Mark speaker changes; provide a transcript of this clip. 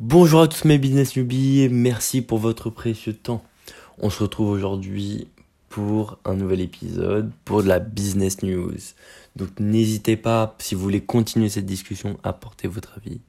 Speaker 1: Bonjour à tous mes business newbies merci pour votre précieux temps. On se retrouve aujourd'hui pour un nouvel épisode pour de la business news. Donc n'hésitez pas, si vous voulez continuer cette discussion, à porter votre avis